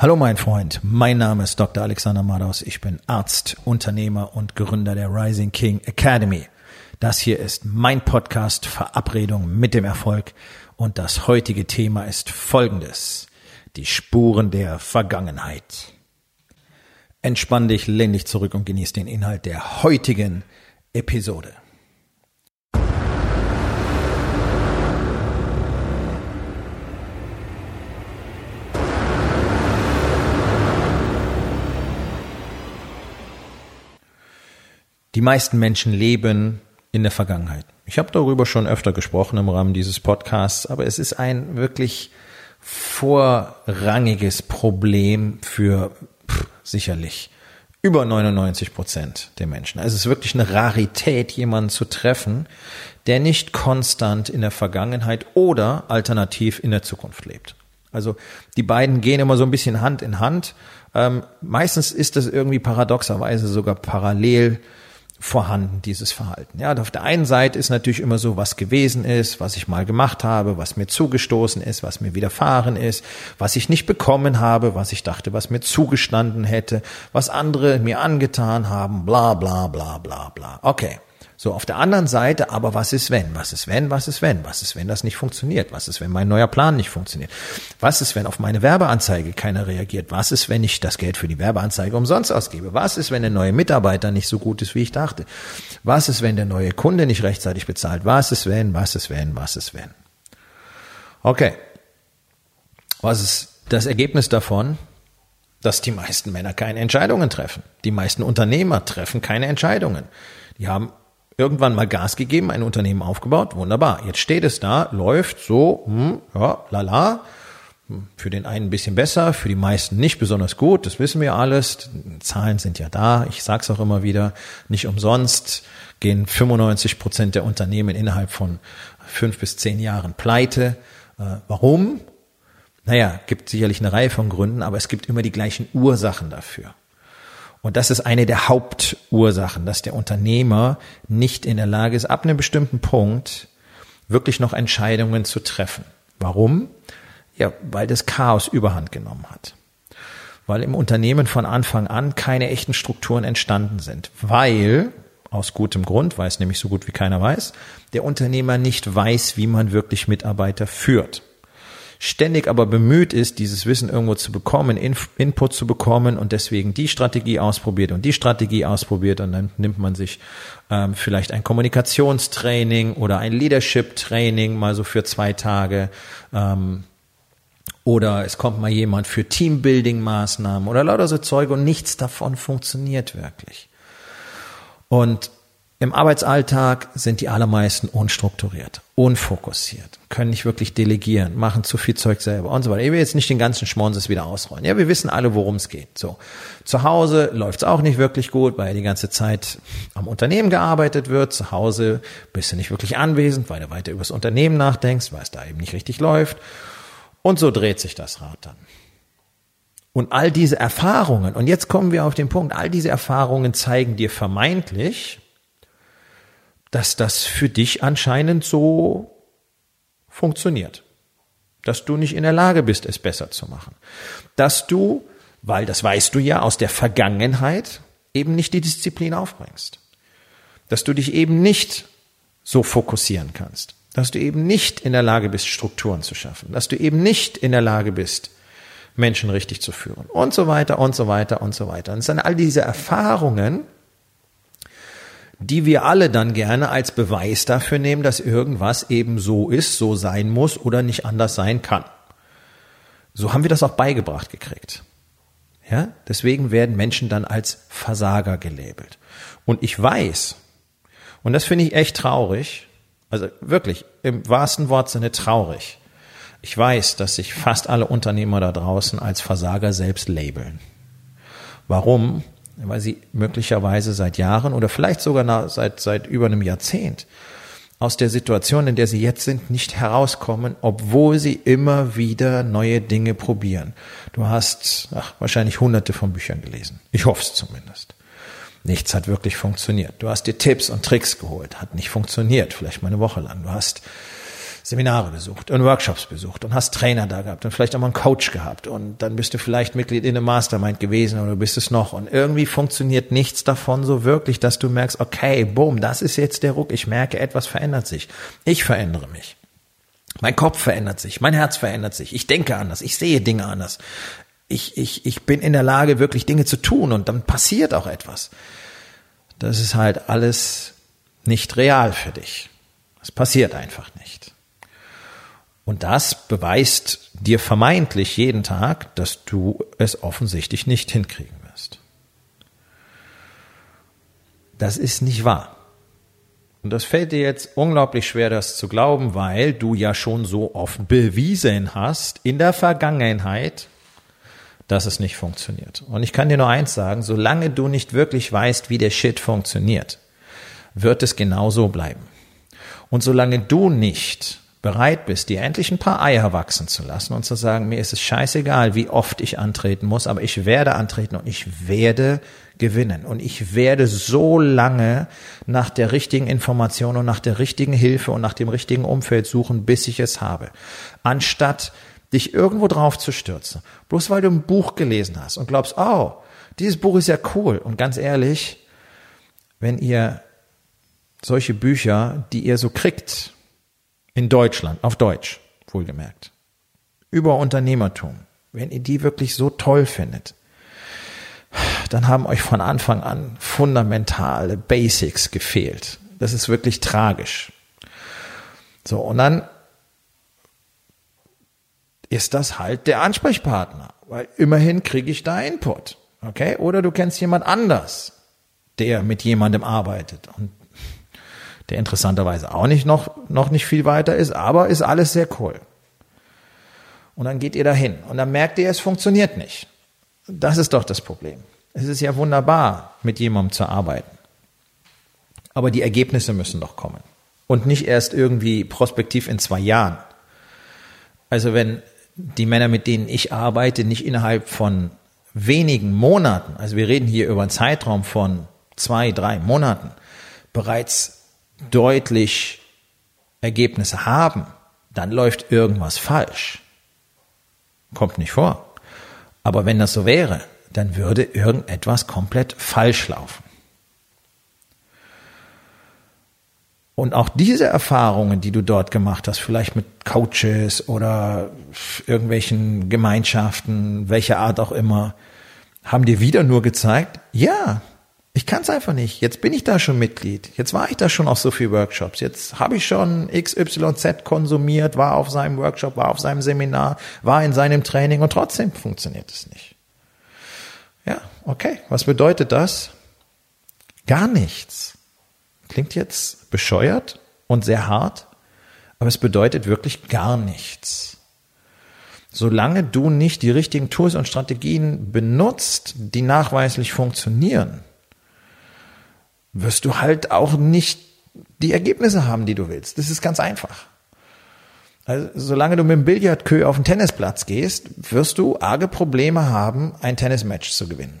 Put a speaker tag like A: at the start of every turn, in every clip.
A: Hallo mein Freund, mein Name ist Dr. Alexander Madaus. Ich bin Arzt, Unternehmer und Gründer der Rising King Academy. Das hier ist mein Podcast Verabredung mit dem Erfolg und das heutige Thema ist folgendes. Die Spuren der Vergangenheit. Entspann dich, lehn dich zurück und genieß den Inhalt der heutigen Episode. Die meisten Menschen leben in der Vergangenheit. Ich habe darüber schon öfter gesprochen im Rahmen dieses Podcasts, aber es ist ein wirklich vorrangiges Problem für pff, sicherlich über 99 Prozent der Menschen. Also es ist wirklich eine Rarität, jemanden zu treffen, der nicht konstant in der Vergangenheit oder alternativ in der Zukunft lebt. Also die beiden gehen immer so ein bisschen Hand in Hand. Ähm, meistens ist das irgendwie paradoxerweise sogar parallel vorhanden, dieses Verhalten. Ja, auf der einen Seite ist natürlich immer so, was gewesen ist, was ich mal gemacht habe, was mir zugestoßen ist, was mir widerfahren ist, was ich nicht bekommen habe, was ich dachte, was mir zugestanden hätte, was andere mir angetan haben, bla bla bla bla bla. Okay. So, auf der anderen Seite, aber was ist wenn? Was ist wenn? Was ist wenn? Was ist wenn das nicht funktioniert? Was ist wenn mein neuer Plan nicht funktioniert? Was ist wenn auf meine Werbeanzeige keiner reagiert? Was ist wenn ich das Geld für die Werbeanzeige umsonst ausgebe? Was ist wenn der neue Mitarbeiter nicht so gut ist, wie ich dachte? Was ist wenn der neue Kunde nicht rechtzeitig bezahlt? Was ist wenn? Was ist wenn? Was ist wenn? Okay. Was ist das Ergebnis davon? dass die meisten Männer keine Entscheidungen treffen. Die meisten Unternehmer treffen keine Entscheidungen. Die haben irgendwann mal Gas gegeben, ein Unternehmen aufgebaut, wunderbar. Jetzt steht es da, läuft so, hm, ja, lala. Für den einen ein bisschen besser, für die meisten nicht besonders gut, das wissen wir alles. Zahlen sind ja da, ich sag's auch immer wieder, nicht umsonst gehen 95 Prozent der Unternehmen innerhalb von fünf bis zehn Jahren pleite. Äh, warum? Naja, gibt sicherlich eine Reihe von Gründen, aber es gibt immer die gleichen Ursachen dafür. Und das ist eine der Hauptursachen, dass der Unternehmer nicht in der Lage ist, ab einem bestimmten Punkt wirklich noch Entscheidungen zu treffen. Warum? Ja, weil das Chaos überhand genommen hat. Weil im Unternehmen von Anfang an keine echten Strukturen entstanden sind. Weil, aus gutem Grund, weil es nämlich so gut wie keiner weiß, der Unternehmer nicht weiß, wie man wirklich Mitarbeiter führt ständig aber bemüht ist, dieses Wissen irgendwo zu bekommen, Input zu bekommen und deswegen die Strategie ausprobiert und die Strategie ausprobiert und dann nimmt man sich ähm, vielleicht ein Kommunikationstraining oder ein Leadership-Training mal so für zwei Tage. Ähm, oder es kommt mal jemand für Teambuilding-Maßnahmen oder lauter so Zeug und nichts davon funktioniert wirklich. Und im Arbeitsalltag sind die allermeisten unstrukturiert, unfokussiert, können nicht wirklich delegieren, machen zu viel Zeug selber und so weiter. Ich will jetzt nicht den ganzen Schmonses wieder ausrollen. Ja, wir wissen alle, worum es geht. So. Zu Hause läuft es auch nicht wirklich gut, weil die ganze Zeit am Unternehmen gearbeitet wird. Zu Hause bist du nicht wirklich anwesend, weil du weiter über das Unternehmen nachdenkst, weil es da eben nicht richtig läuft. Und so dreht sich das Rad dann. Und all diese Erfahrungen, und jetzt kommen wir auf den Punkt, all diese Erfahrungen zeigen dir vermeintlich, dass das für dich anscheinend so funktioniert. Dass du nicht in der Lage bist, es besser zu machen. Dass du, weil das weißt du ja aus der Vergangenheit, eben nicht die Disziplin aufbringst. Dass du dich eben nicht so fokussieren kannst. Dass du eben nicht in der Lage bist, Strukturen zu schaffen. Dass du eben nicht in der Lage bist, Menschen richtig zu führen. Und so weiter und so weiter und so weiter. Und es sind all diese Erfahrungen, die wir alle dann gerne als Beweis dafür nehmen, dass irgendwas eben so ist, so sein muss oder nicht anders sein kann. So haben wir das auch beigebracht gekriegt. Ja, deswegen werden Menschen dann als Versager gelabelt. Und ich weiß, und das finde ich echt traurig, also wirklich im wahrsten Wortsinne traurig. Ich weiß, dass sich fast alle Unternehmer da draußen als Versager selbst labeln. Warum? Weil sie möglicherweise seit Jahren oder vielleicht sogar seit, seit über einem Jahrzehnt aus der Situation, in der sie jetzt sind, nicht herauskommen, obwohl sie immer wieder neue Dinge probieren. Du hast ach, wahrscheinlich hunderte von Büchern gelesen. Ich hoffe es zumindest. Nichts hat wirklich funktioniert. Du hast dir Tipps und Tricks geholt, hat nicht funktioniert, vielleicht mal eine Woche lang. Du hast Seminare besucht und Workshops besucht und hast Trainer da gehabt und vielleicht auch mal einen Coach gehabt und dann bist du vielleicht Mitglied in einem Mastermind gewesen oder bist es noch und irgendwie funktioniert nichts davon so wirklich, dass du merkst, okay, boom, das ist jetzt der Ruck, ich merke, etwas verändert sich. Ich verändere mich. Mein Kopf verändert sich, mein Herz verändert sich, ich denke anders, ich sehe Dinge anders. Ich, ich, ich bin in der Lage, wirklich Dinge zu tun und dann passiert auch etwas. Das ist halt alles nicht real für dich. Es passiert einfach nicht. Und das beweist dir vermeintlich jeden Tag, dass du es offensichtlich nicht hinkriegen wirst. Das ist nicht wahr. Und das fällt dir jetzt unglaublich schwer, das zu glauben, weil du ja schon so oft bewiesen hast in der Vergangenheit, dass es nicht funktioniert. Und ich kann dir nur eins sagen, solange du nicht wirklich weißt, wie der Shit funktioniert, wird es genauso bleiben. Und solange du nicht bereit bist, dir endlich ein paar Eier wachsen zu lassen und zu sagen, mir ist es scheißegal, wie oft ich antreten muss, aber ich werde antreten und ich werde gewinnen. Und ich werde so lange nach der richtigen Information und nach der richtigen Hilfe und nach dem richtigen Umfeld suchen, bis ich es habe. Anstatt dich irgendwo drauf zu stürzen, bloß weil du ein Buch gelesen hast und glaubst, oh, dieses Buch ist ja cool. Und ganz ehrlich, wenn ihr solche Bücher, die ihr so kriegt, in Deutschland, auf Deutsch, wohlgemerkt, über Unternehmertum, wenn ihr die wirklich so toll findet, dann haben euch von Anfang an fundamentale Basics gefehlt. Das ist wirklich tragisch. So, und dann ist das halt der Ansprechpartner, weil immerhin kriege ich da Input. Okay? Oder du kennst jemand anders, der mit jemandem arbeitet und der interessanterweise auch nicht noch, noch nicht viel weiter ist, aber ist alles sehr cool. Und dann geht ihr dahin und dann merkt ihr, es funktioniert nicht. Das ist doch das Problem. Es ist ja wunderbar, mit jemandem zu arbeiten. Aber die Ergebnisse müssen doch kommen. Und nicht erst irgendwie prospektiv in zwei Jahren. Also wenn die Männer, mit denen ich arbeite, nicht innerhalb von wenigen Monaten, also wir reden hier über einen Zeitraum von zwei, drei Monaten, bereits deutlich Ergebnisse haben, dann läuft irgendwas falsch. Kommt nicht vor. Aber wenn das so wäre, dann würde irgendetwas komplett falsch laufen. Und auch diese Erfahrungen, die du dort gemacht hast, vielleicht mit Coaches oder irgendwelchen Gemeinschaften, welcher Art auch immer, haben dir wieder nur gezeigt, ja, ich kann es einfach nicht. Jetzt bin ich da schon Mitglied. Jetzt war ich da schon auf so viel Workshops. Jetzt habe ich schon XYZ konsumiert, war auf seinem Workshop, war auf seinem Seminar, war in seinem Training und trotzdem funktioniert es nicht. Ja, okay. Was bedeutet das? Gar nichts. Klingt jetzt bescheuert und sehr hart, aber es bedeutet wirklich gar nichts. Solange du nicht die richtigen Tools und Strategien benutzt, die nachweislich funktionieren, wirst du halt auch nicht die Ergebnisse haben, die du willst. Das ist ganz einfach. Also, solange du mit dem Billardkö auf den Tennisplatz gehst, wirst du arge Probleme haben, ein Tennismatch zu gewinnen.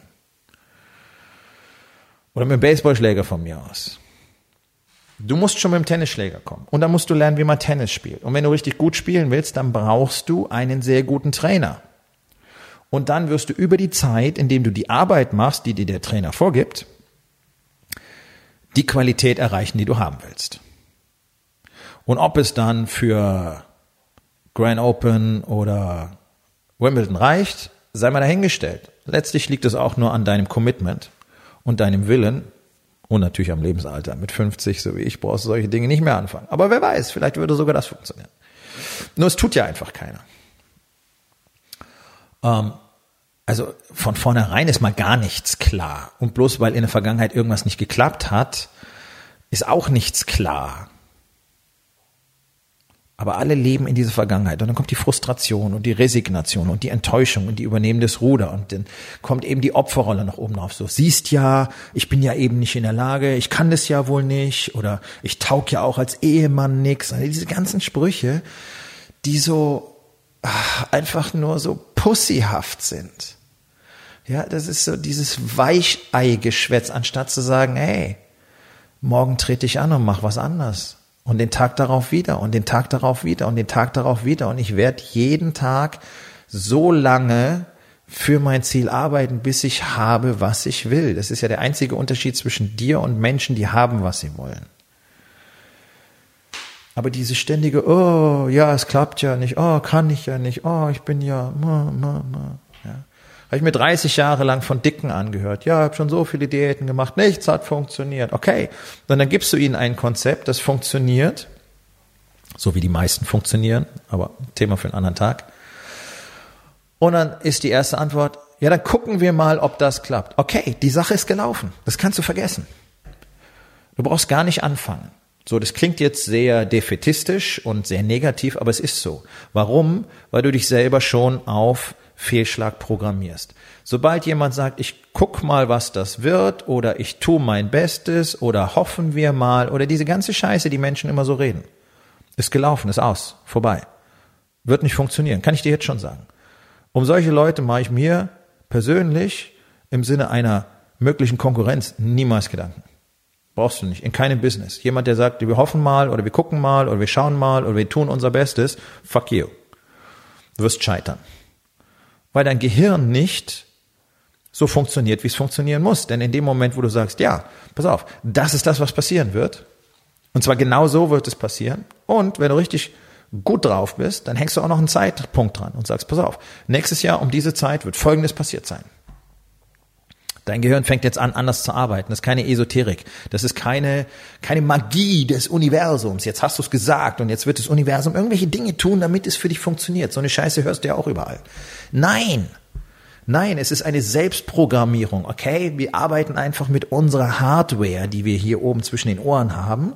A: Oder mit dem Baseballschläger von mir aus. Du musst schon mit dem Tennisschläger kommen. Und dann musst du lernen, wie man Tennis spielt. Und wenn du richtig gut spielen willst, dann brauchst du einen sehr guten Trainer. Und dann wirst du über die Zeit, indem du die Arbeit machst, die dir der Trainer vorgibt, die Qualität erreichen, die du haben willst. Und ob es dann für Grand Open oder Wimbledon reicht, sei mal dahingestellt. Letztlich liegt es auch nur an deinem Commitment und deinem Willen und natürlich am Lebensalter. Mit 50, so wie ich, brauchst du solche Dinge nicht mehr anfangen. Aber wer weiß, vielleicht würde sogar das funktionieren. Nur es tut ja einfach keiner. Ähm, also von vornherein ist mal gar nichts klar. Und bloß weil in der Vergangenheit irgendwas nicht geklappt hat, ist auch nichts klar. Aber alle leben in dieser Vergangenheit. Und dann kommt die Frustration und die Resignation und die Enttäuschung und die übernehmen das Ruder. Und dann kommt eben die Opferrolle nach oben drauf. So, siehst ja, ich bin ja eben nicht in der Lage, ich kann das ja wohl nicht. Oder ich taug ja auch als Ehemann nix. Also diese ganzen Sprüche, die so ach, einfach nur so pussyhaft sind. Ja, das ist so dieses Weichei-Geschwätz, anstatt zu sagen, hey, morgen trete ich an und mach was anders. Und den Tag darauf wieder und den Tag darauf wieder und den Tag darauf wieder. Und ich werde jeden Tag so lange für mein Ziel arbeiten, bis ich habe, was ich will. Das ist ja der einzige Unterschied zwischen dir und Menschen, die haben, was sie wollen. Aber diese ständige, oh, ja, es klappt ja nicht, oh, kann ich ja nicht, oh, ich bin ja, ma, ma, ma. Habe ich mir 30 Jahre lang von Dicken angehört. Ja, habe schon so viele Diäten gemacht, nichts hat funktioniert. Okay, dann, dann gibst du ihnen ein Konzept, das funktioniert, so wie die meisten funktionieren, aber Thema für einen anderen Tag. Und dann ist die erste Antwort, ja, dann gucken wir mal, ob das klappt. Okay, die Sache ist gelaufen. Das kannst du vergessen. Du brauchst gar nicht anfangen. So, das klingt jetzt sehr defetistisch und sehr negativ, aber es ist so. Warum? Weil du dich selber schon auf Fehlschlag programmierst. Sobald jemand sagt, ich guck mal, was das wird, oder ich tu mein Bestes, oder hoffen wir mal, oder diese ganze Scheiße, die Menschen immer so reden, ist gelaufen, ist aus, vorbei. Wird nicht funktionieren, kann ich dir jetzt schon sagen. Um solche Leute mache ich mir persönlich im Sinne einer möglichen Konkurrenz niemals Gedanken. Brauchst du nicht. In keinem Business. Jemand, der sagt, wir hoffen mal oder wir gucken mal oder wir schauen mal oder wir tun unser Bestes, fuck you. Du wirst scheitern. Weil dein Gehirn nicht so funktioniert, wie es funktionieren muss. Denn in dem Moment, wo du sagst, ja, pass auf, das ist das, was passieren wird, und zwar genau so wird es passieren, und wenn du richtig gut drauf bist, dann hängst du auch noch einen Zeitpunkt dran und sagst, pass auf, nächstes Jahr um diese Zeit wird Folgendes passiert sein. Dein Gehirn fängt jetzt an, anders zu arbeiten. Das ist keine Esoterik. Das ist keine, keine Magie des Universums. Jetzt hast du es gesagt und jetzt wird das Universum irgendwelche Dinge tun, damit es für dich funktioniert. So eine Scheiße hörst du ja auch überall. Nein. Nein, es ist eine Selbstprogrammierung, okay? Wir arbeiten einfach mit unserer Hardware, die wir hier oben zwischen den Ohren haben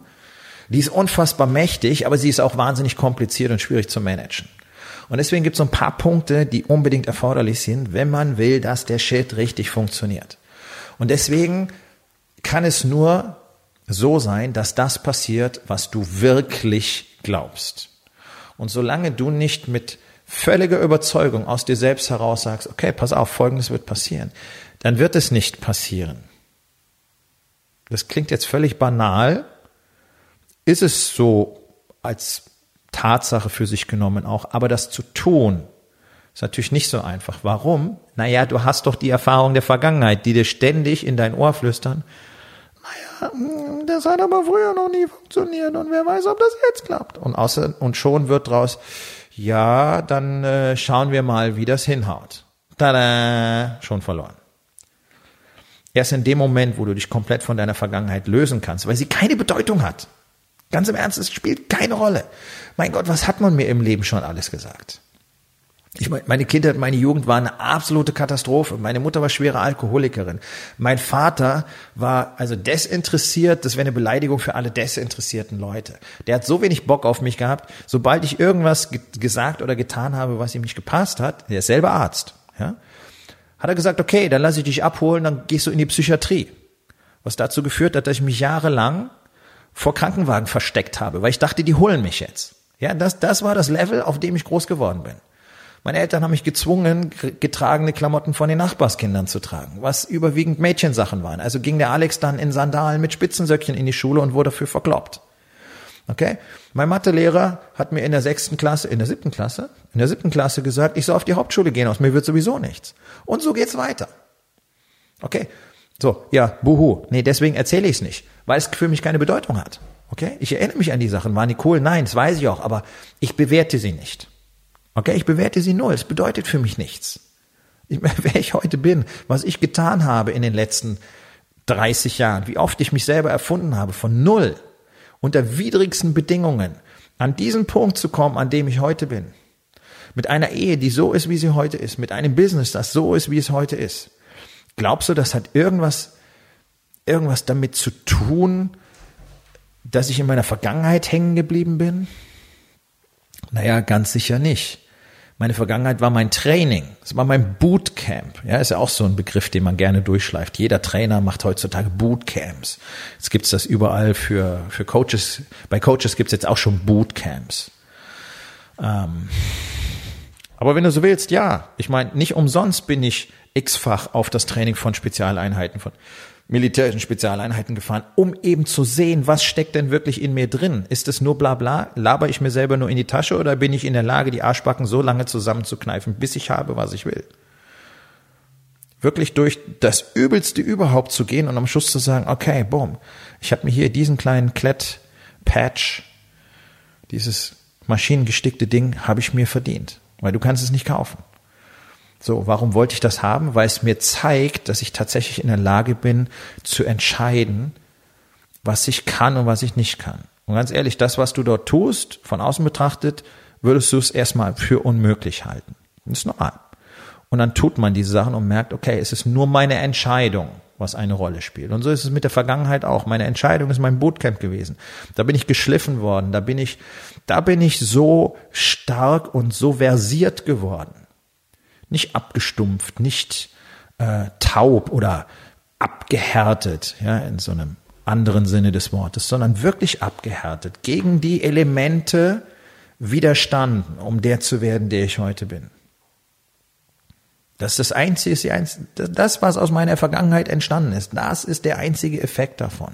A: die ist unfassbar mächtig, aber sie ist auch wahnsinnig kompliziert und schwierig zu managen. Und deswegen gibt es so ein paar Punkte, die unbedingt erforderlich sind, wenn man will, dass der Shit richtig funktioniert. Und deswegen kann es nur so sein, dass das passiert, was du wirklich glaubst. Und solange du nicht mit völliger Überzeugung aus dir selbst heraus sagst, okay, pass auf, Folgendes wird passieren, dann wird es nicht passieren. Das klingt jetzt völlig banal, ist es so als Tatsache für sich genommen auch. Aber das zu tun, ist natürlich nicht so einfach. Warum? Naja, du hast doch die Erfahrung der Vergangenheit, die dir ständig in dein Ohr flüstern. Naja, hm, das hat aber früher noch nie funktioniert und wer weiß, ob das jetzt klappt. Und außer, und schon wird draus, ja, dann äh, schauen wir mal, wie das hinhaut. Tada, schon verloren. Erst in dem Moment, wo du dich komplett von deiner Vergangenheit lösen kannst, weil sie keine Bedeutung hat, Ganz im Ernst, es spielt keine Rolle. Mein Gott, was hat man mir im Leben schon alles gesagt? Ich meine, meine Kindheit, meine Jugend war eine absolute Katastrophe. Meine Mutter war schwere Alkoholikerin. Mein Vater war also desinteressiert. Das wäre eine Beleidigung für alle desinteressierten Leute. Der hat so wenig Bock auf mich gehabt. Sobald ich irgendwas gesagt oder getan habe, was ihm nicht gepasst hat, der ist selber Arzt, ja, hat er gesagt, okay, dann lasse ich dich abholen, dann gehst du in die Psychiatrie. Was dazu geführt hat, dass ich mich jahrelang vor Krankenwagen versteckt habe, weil ich dachte, die holen mich jetzt. Ja, das, das war das Level, auf dem ich groß geworden bin. Meine Eltern haben mich gezwungen, getragene Klamotten von den Nachbarskindern zu tragen, was überwiegend Mädchensachen waren. Also ging der Alex dann in Sandalen mit Spitzensöckchen in die Schule und wurde dafür verkloppt. Okay? Mein Mathelehrer hat mir in der sechsten Klasse, in der siebten Klasse, in der siebten Klasse gesagt, ich soll auf die Hauptschule gehen, aus mir wird sowieso nichts. Und so geht's weiter. Okay? So, ja, buhu. Nee, deswegen erzähle ich es nicht, weil es für mich keine Bedeutung hat. Okay? Ich erinnere mich an die Sachen. War Nicole? Nein, das weiß ich auch, aber ich bewerte sie nicht. Okay? Ich bewerte sie null. Es bedeutet für mich nichts. Ich, wer ich heute bin, was ich getan habe in den letzten 30 Jahren, wie oft ich mich selber erfunden habe, von null, unter widrigsten Bedingungen, an diesen Punkt zu kommen, an dem ich heute bin. Mit einer Ehe, die so ist, wie sie heute ist, mit einem Business, das so ist, wie es heute ist Glaubst du, das hat irgendwas, irgendwas damit zu tun, dass ich in meiner Vergangenheit hängen geblieben bin? Naja, ganz sicher nicht. Meine Vergangenheit war mein Training. Es war mein Bootcamp. Ja, ist ja auch so ein Begriff, den man gerne durchschleift. Jeder Trainer macht heutzutage Bootcamps. Jetzt gibt's das überall für, für Coaches. Bei Coaches gibt's jetzt auch schon Bootcamps. Ähm, aber wenn du so willst, ja. Ich meine, nicht umsonst bin ich x-fach auf das Training von Spezialeinheiten von. militärischen Spezialeinheiten gefahren, um eben zu sehen, was steckt denn wirklich in mir drin? Ist es nur bla bla? Laber ich mir selber nur in die Tasche oder bin ich in der Lage, die Arschbacken so lange zusammenzukneifen, bis ich habe, was ich will? Wirklich durch das Übelste überhaupt zu gehen und am Schluss zu sagen, okay, boom, ich habe mir hier diesen kleinen Klett-Patch, dieses maschinengestickte Ding, habe ich mir verdient, weil du kannst es nicht kaufen. So, warum wollte ich das haben? Weil es mir zeigt, dass ich tatsächlich in der Lage bin zu entscheiden, was ich kann und was ich nicht kann. Und ganz ehrlich, das, was du dort tust, von außen betrachtet, würdest du es erstmal für unmöglich halten. Das ist normal. Und dann tut man diese Sachen und merkt, okay, es ist nur meine Entscheidung, was eine Rolle spielt. Und so ist es mit der Vergangenheit auch. Meine Entscheidung ist mein Bootcamp gewesen. Da bin ich geschliffen worden. Da bin ich, da bin ich so stark und so versiert geworden nicht abgestumpft, nicht äh, taub oder abgehärtet, ja, in so einem anderen Sinne des Wortes, sondern wirklich abgehärtet, gegen die Elemente widerstanden, um der zu werden, der ich heute bin. Das ist das einzige, das, was aus meiner Vergangenheit entstanden ist. Das ist der einzige Effekt davon.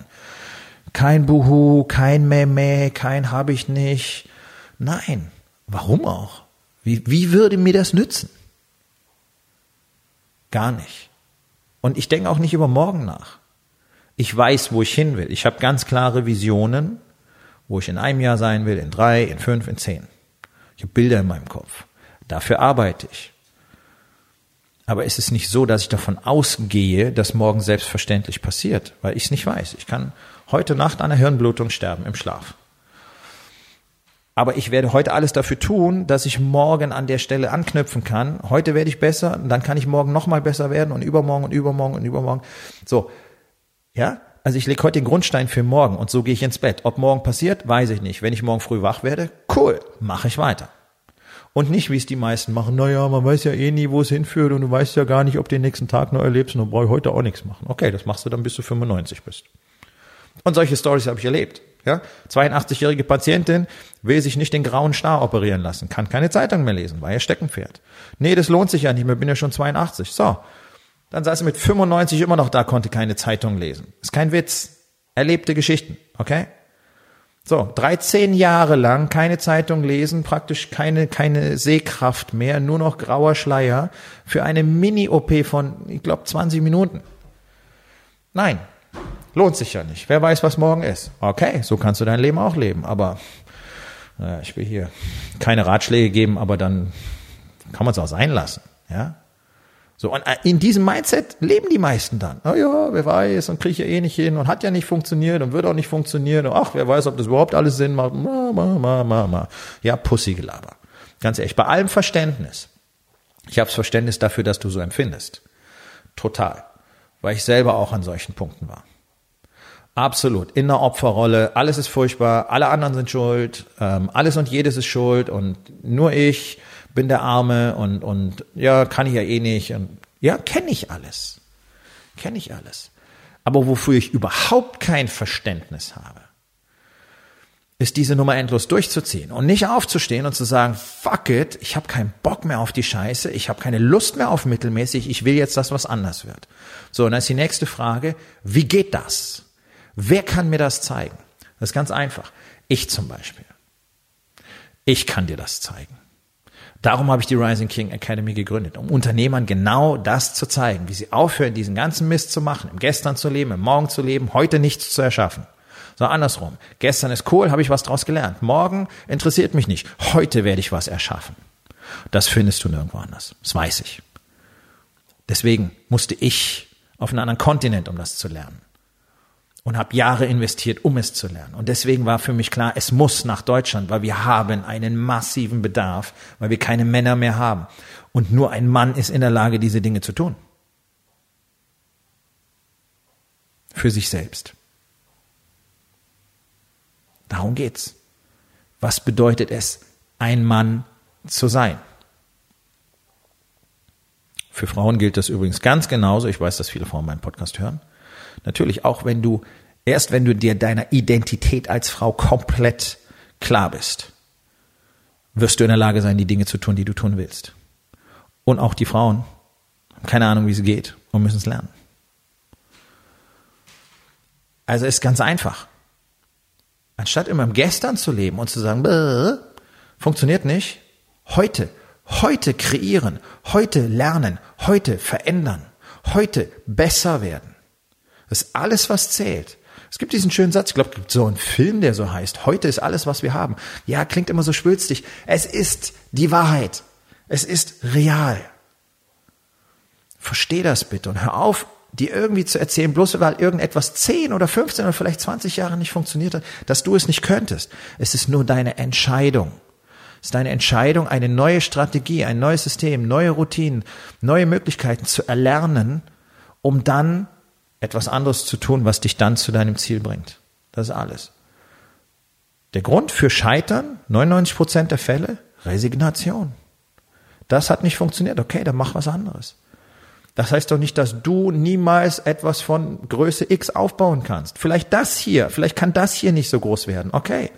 A: Kein Buhu, kein Meme, kein hab ich nicht. Nein. Warum auch? Wie, wie würde mir das nützen? Gar nicht. Und ich denke auch nicht über morgen nach. Ich weiß, wo ich hin will. Ich habe ganz klare Visionen, wo ich in einem Jahr sein will, in drei, in fünf, in zehn. Ich habe Bilder in meinem Kopf. Dafür arbeite ich. Aber es ist nicht so, dass ich davon ausgehe, dass morgen selbstverständlich passiert, weil ich es nicht weiß. Ich kann heute Nacht an einer Hirnblutung sterben im Schlaf. Aber ich werde heute alles dafür tun, dass ich morgen an der Stelle anknüpfen kann. Heute werde ich besser, dann kann ich morgen nochmal besser werden und übermorgen und übermorgen und übermorgen. So. Ja? Also ich lege heute den Grundstein für morgen und so gehe ich ins Bett. Ob morgen passiert, weiß ich nicht. Wenn ich morgen früh wach werde, cool, mache ich weiter. Und nicht, wie es die meisten machen, naja, man weiß ja eh nie, wo es hinführt und du weißt ja gar nicht, ob du den nächsten Tag noch erlebst und du brauchst heute auch nichts machen. Okay, das machst du dann, bis du 95 bist. Und solche Stories habe ich erlebt. Ja, 82-jährige Patientin will sich nicht den grauen Star operieren lassen, kann keine Zeitung mehr lesen, war ihr Steckenpferd. Nee, das lohnt sich ja nicht mehr, bin ja schon 82. So. Dann saß sie mit 95 immer noch da, konnte keine Zeitung lesen. Ist kein Witz. Erlebte Geschichten, okay? So, 13 Jahre lang keine Zeitung lesen, praktisch keine, keine Sehkraft mehr, nur noch grauer Schleier für eine Mini-OP von, ich glaube, 20 Minuten. Nein, Lohnt sich ja nicht. Wer weiß, was morgen ist. Okay, so kannst du dein Leben auch leben. Aber naja, ich will hier keine Ratschläge geben, aber dann kann man es auch sein lassen. Ja. So, und in diesem Mindset leben die meisten dann. Oh ja, wer weiß, und kriege ich ja eh nicht hin und hat ja nicht funktioniert und wird auch nicht funktionieren. Und ach, wer weiß, ob das überhaupt alles Sinn macht. Ma, ma, ma, ma, ma. Ja, Pussygelaber. Ganz ehrlich, bei allem Verständnis. Ich habe Verständnis dafür, dass du so empfindest. Total. Weil ich selber auch an solchen Punkten war. Absolut. In der Opferrolle. Alles ist furchtbar. Alle anderen sind schuld. Ähm, alles und jedes ist schuld. Und nur ich bin der Arme. Und, und ja, kann ich ja eh nicht. Und, ja, kenne ich alles. Kenne ich alles. Aber wofür ich überhaupt kein Verständnis habe, ist diese Nummer endlos durchzuziehen und nicht aufzustehen und zu sagen, fuck it, ich habe keinen Bock mehr auf die Scheiße, ich habe keine Lust mehr auf mittelmäßig, ich will jetzt, dass was anders wird. So, und dann ist die nächste Frage, wie geht das? Wer kann mir das zeigen? Das ist ganz einfach. Ich zum Beispiel. Ich kann dir das zeigen. Darum habe ich die Rising King Academy gegründet, um Unternehmern genau das zu zeigen, wie sie aufhören, diesen ganzen Mist zu machen, im Gestern zu leben, im Morgen zu leben, heute nichts zu erschaffen. So andersrum. Gestern ist cool, habe ich was draus gelernt. Morgen interessiert mich nicht. Heute werde ich was erschaffen. Das findest du nirgendwo anders. Das weiß ich. Deswegen musste ich auf einen anderen Kontinent, um das zu lernen und habe Jahre investiert, um es zu lernen. Und deswegen war für mich klar, es muss nach Deutschland, weil wir haben einen massiven Bedarf, weil wir keine Männer mehr haben. Und nur ein Mann ist in der Lage, diese Dinge zu tun. Für sich selbst. Darum geht's. Was bedeutet es, ein Mann zu sein? Für Frauen gilt das übrigens ganz genauso. Ich weiß, dass viele Frauen meinen Podcast hören. Natürlich auch, wenn du, erst wenn du dir deiner Identität als Frau komplett klar bist, wirst du in der Lage sein, die Dinge zu tun, die du tun willst. Und auch die Frauen haben keine Ahnung, wie es geht und müssen es lernen. Also ist ganz einfach. Anstatt immer im Gestern zu leben und zu sagen, funktioniert nicht, heute, heute kreieren, heute lernen, heute verändern, heute besser werden. Das ist alles, was zählt. Es gibt diesen schönen Satz, ich glaube, es gibt so einen Film, der so heißt, heute ist alles, was wir haben. Ja, klingt immer so schwülstig. Es ist die Wahrheit. Es ist real. Versteh das bitte und hör auf, dir irgendwie zu erzählen, bloß weil irgendetwas 10 oder 15 oder vielleicht 20 Jahre nicht funktioniert hat, dass du es nicht könntest. Es ist nur deine Entscheidung. Es ist deine Entscheidung, eine neue Strategie, ein neues System, neue Routinen, neue Möglichkeiten zu erlernen, um dann etwas anderes zu tun, was dich dann zu deinem Ziel bringt. Das ist alles. Der Grund für Scheitern, 99 Prozent der Fälle, Resignation. Das hat nicht funktioniert. Okay, dann mach was anderes. Das heißt doch nicht, dass du niemals etwas von Größe X aufbauen kannst. Vielleicht das hier, vielleicht kann das hier nicht so groß werden. Okay.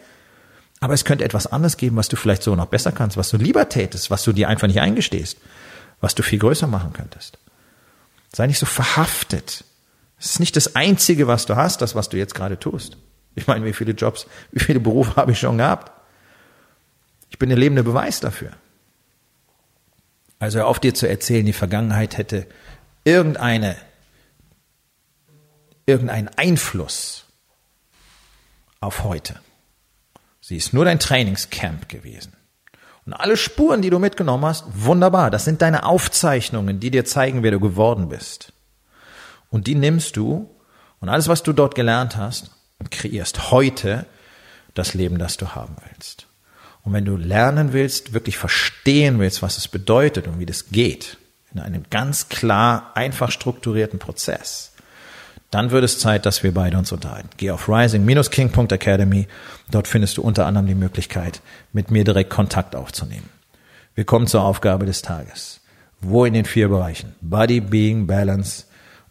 A: Aber es könnte etwas anderes geben, was du vielleicht so noch besser kannst, was du lieber tätest, was du dir einfach nicht eingestehst, was du viel größer machen könntest. Sei nicht so verhaftet es ist nicht das Einzige, was du hast, das, was du jetzt gerade tust. Ich meine, wie viele Jobs, wie viele Berufe habe ich schon gehabt? Ich bin der lebende Beweis dafür. Also auf dir zu erzählen, die Vergangenheit hätte irgendeine, irgendeinen Einfluss auf heute. Sie ist nur dein Trainingscamp gewesen. Und alle Spuren, die du mitgenommen hast, wunderbar. Das sind deine Aufzeichnungen, die dir zeigen, wer du geworden bist. Und die nimmst du und alles, was du dort gelernt hast, kreierst heute das Leben, das du haben willst. Und wenn du lernen willst, wirklich verstehen willst, was es bedeutet und wie das geht, in einem ganz klar, einfach strukturierten Prozess, dann wird es Zeit, dass wir beide uns unterhalten. Geh auf rising-king.academy. Dort findest du unter anderem die Möglichkeit, mit mir direkt Kontakt aufzunehmen. Wir kommen zur Aufgabe des Tages. Wo in den vier Bereichen? Body, Being, Balance,